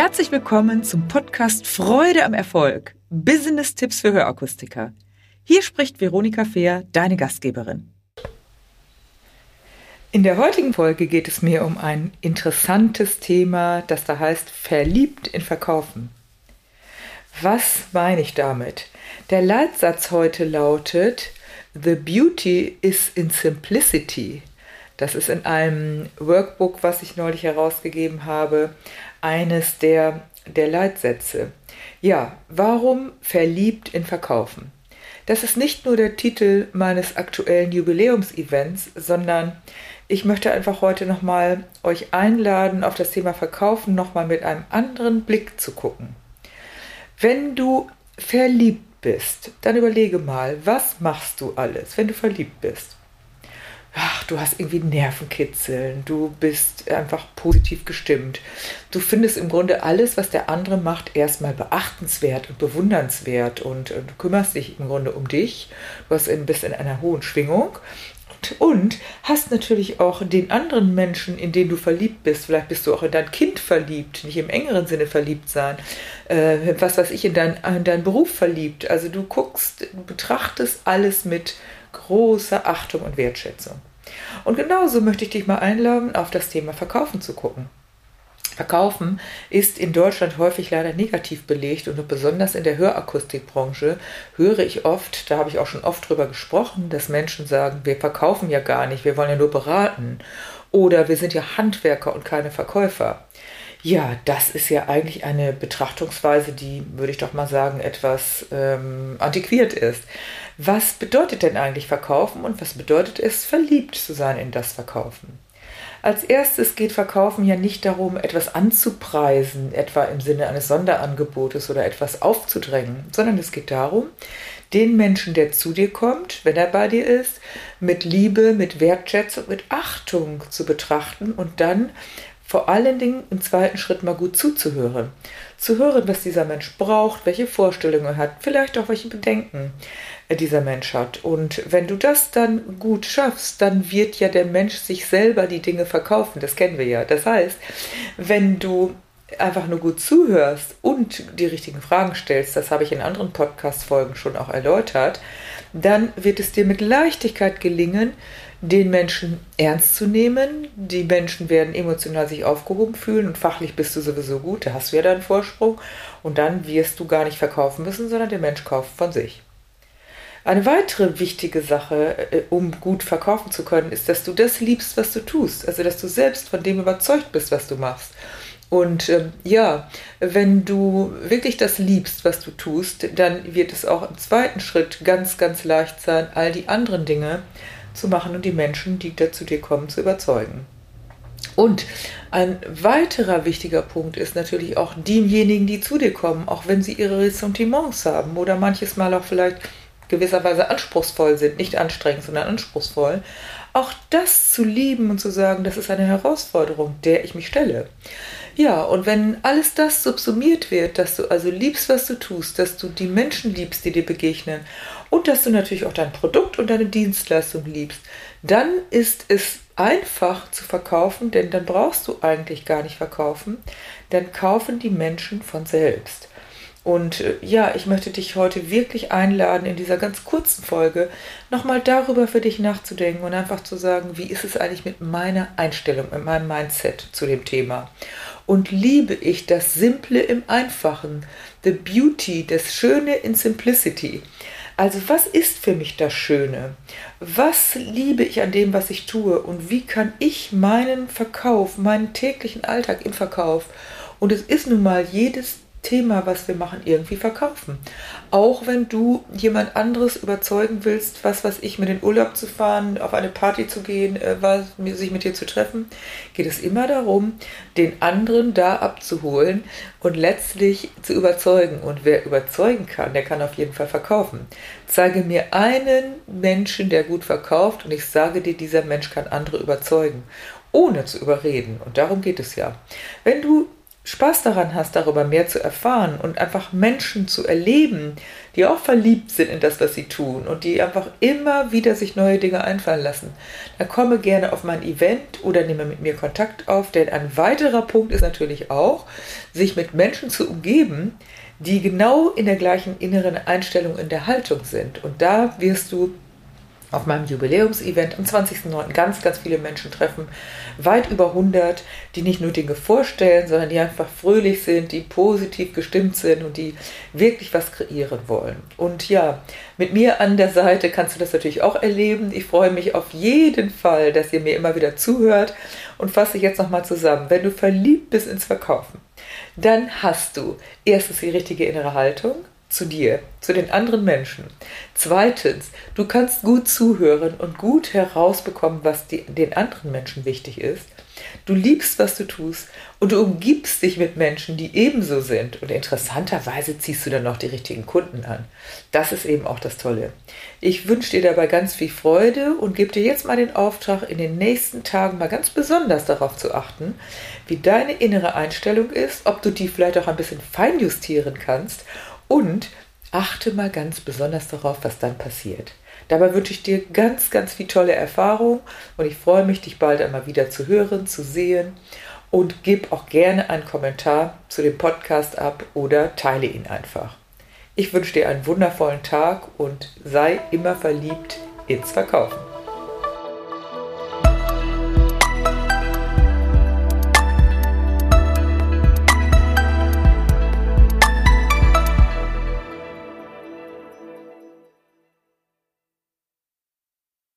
Herzlich willkommen zum Podcast Freude am Erfolg. Business-Tipps für Hörakustiker. Hier spricht Veronika Fehr, deine Gastgeberin. In der heutigen Folge geht es mir um ein interessantes Thema, das da heißt Verliebt in Verkaufen. Was meine ich damit? Der Leitsatz heute lautet The Beauty is in Simplicity. Das ist in einem Workbook, was ich neulich herausgegeben habe, eines der, der Leitsätze. Ja, warum verliebt in Verkaufen? Das ist nicht nur der Titel meines aktuellen Jubiläumsevents, sondern ich möchte einfach heute nochmal euch einladen, auf das Thema Verkaufen nochmal mit einem anderen Blick zu gucken. Wenn du verliebt bist, dann überlege mal, was machst du alles, wenn du verliebt bist? Ach, du hast irgendwie Nervenkitzeln, du bist einfach positiv gestimmt. Du findest im Grunde alles, was der andere macht, erstmal beachtenswert und bewundernswert und, und du kümmerst dich im Grunde um dich. Du ein bisschen einer hohen Schwingung und hast natürlich auch den anderen Menschen, in den du verliebt bist. Vielleicht bist du auch in dein Kind verliebt, nicht im engeren Sinne verliebt sein. Äh, was weiß ich, in, dein, in deinen Beruf verliebt. Also du guckst, betrachtest alles mit großer Achtung und Wertschätzung. Und genauso möchte ich dich mal einladen, auf das Thema Verkaufen zu gucken. Verkaufen ist in Deutschland häufig leider negativ belegt und besonders in der Hörakustikbranche höre ich oft, da habe ich auch schon oft drüber gesprochen, dass Menschen sagen, wir verkaufen ja gar nicht, wir wollen ja nur beraten oder wir sind ja Handwerker und keine Verkäufer. Ja, das ist ja eigentlich eine Betrachtungsweise, die, würde ich doch mal sagen, etwas ähm, antiquiert ist. Was bedeutet denn eigentlich Verkaufen und was bedeutet es, verliebt zu sein in das Verkaufen? Als erstes geht Verkaufen ja nicht darum, etwas anzupreisen, etwa im Sinne eines Sonderangebotes oder etwas aufzudrängen, sondern es geht darum, den Menschen, der zu dir kommt, wenn er bei dir ist, mit Liebe, mit Wertschätzung, mit Achtung zu betrachten und dann vor allen Dingen im zweiten Schritt mal gut zuzuhören. Zu hören, was dieser Mensch braucht, welche Vorstellungen er hat, vielleicht auch welche Bedenken dieser Mensch hat. Und wenn du das dann gut schaffst, dann wird ja der Mensch sich selber die Dinge verkaufen. Das kennen wir ja. Das heißt, wenn du einfach nur gut zuhörst und die richtigen Fragen stellst, das habe ich in anderen Podcast-Folgen schon auch erläutert, dann wird es dir mit Leichtigkeit gelingen, den Menschen ernst zu nehmen. Die Menschen werden emotional sich aufgehoben fühlen und fachlich bist du sowieso gut, da hast du ja deinen Vorsprung und dann wirst du gar nicht verkaufen müssen, sondern der Mensch kauft von sich. Eine weitere wichtige Sache, äh, um gut verkaufen zu können, ist, dass du das liebst, was du tust. Also, dass du selbst von dem überzeugt bist, was du machst. Und ähm, ja, wenn du wirklich das liebst, was du tust, dann wird es auch im zweiten Schritt ganz, ganz leicht sein, all die anderen Dinge zu machen und die Menschen, die da zu dir kommen, zu überzeugen. Und ein weiterer wichtiger Punkt ist natürlich auch diejenigen, die zu dir kommen, auch wenn sie ihre Ressentiments haben oder manches Mal auch vielleicht gewisserweise anspruchsvoll sind, nicht anstrengend, sondern anspruchsvoll, auch das zu lieben und zu sagen, das ist eine Herausforderung, der ich mich stelle. Ja, und wenn alles das subsumiert wird, dass du also liebst, was du tust, dass du die Menschen liebst, die dir begegnen und dass du natürlich auch dein Produkt und deine Dienstleistung liebst, dann ist es einfach zu verkaufen, denn dann brauchst du eigentlich gar nicht verkaufen, dann kaufen die Menschen von selbst. Und äh, ja, ich möchte dich heute wirklich einladen, in dieser ganz kurzen Folge nochmal darüber für dich nachzudenken und einfach zu sagen, wie ist es eigentlich mit meiner Einstellung, mit meinem Mindset zu dem Thema. Und liebe ich das Simple im Einfachen, the beauty, das Schöne in Simplicity. Also was ist für mich das Schöne? Was liebe ich an dem, was ich tue? Und wie kann ich meinen Verkauf, meinen täglichen Alltag im Verkauf, und es ist nun mal jedes Thema, was wir machen, irgendwie verkaufen. Auch wenn du jemand anderes überzeugen willst, was was ich mit in Urlaub zu fahren, auf eine Party zu gehen, äh, was, sich mit dir zu treffen, geht es immer darum, den anderen da abzuholen und letztlich zu überzeugen. Und wer überzeugen kann, der kann auf jeden Fall verkaufen. Zeige mir einen Menschen, der gut verkauft und ich sage dir, dieser Mensch kann andere überzeugen ohne zu überreden. Und darum geht es ja. Wenn du Spaß daran hast, darüber mehr zu erfahren und einfach Menschen zu erleben, die auch verliebt sind in das, was sie tun und die einfach immer wieder sich neue Dinge einfallen lassen, dann komme gerne auf mein Event oder nehme mit mir Kontakt auf, denn ein weiterer Punkt ist natürlich auch, sich mit Menschen zu umgeben, die genau in der gleichen inneren Einstellung in der Haltung sind. Und da wirst du auf meinem Jubiläumsevent am 20.09. ganz, ganz viele Menschen treffen, weit über 100, die nicht nur Dinge vorstellen, sondern die einfach fröhlich sind, die positiv gestimmt sind und die wirklich was kreieren wollen. Und ja, mit mir an der Seite kannst du das natürlich auch erleben. Ich freue mich auf jeden Fall, dass ihr mir immer wieder zuhört und fasse jetzt nochmal zusammen. Wenn du verliebt bist ins Verkaufen, dann hast du erstens die richtige innere Haltung, zu dir, zu den anderen Menschen. Zweitens, du kannst gut zuhören und gut herausbekommen, was die, den anderen Menschen wichtig ist. Du liebst, was du tust und du umgibst dich mit Menschen, die ebenso sind. Und interessanterweise ziehst du dann noch die richtigen Kunden an. Das ist eben auch das Tolle. Ich wünsche dir dabei ganz viel Freude und gebe dir jetzt mal den Auftrag, in den nächsten Tagen mal ganz besonders darauf zu achten, wie deine innere Einstellung ist, ob du die vielleicht auch ein bisschen feinjustieren kannst und achte mal ganz besonders darauf, was dann passiert. Dabei wünsche ich dir ganz, ganz viel tolle Erfahrung und ich freue mich, dich bald einmal wieder zu hören, zu sehen und gib auch gerne einen Kommentar zu dem Podcast ab oder teile ihn einfach. Ich wünsche dir einen wundervollen Tag und sei immer verliebt ins Verkaufen.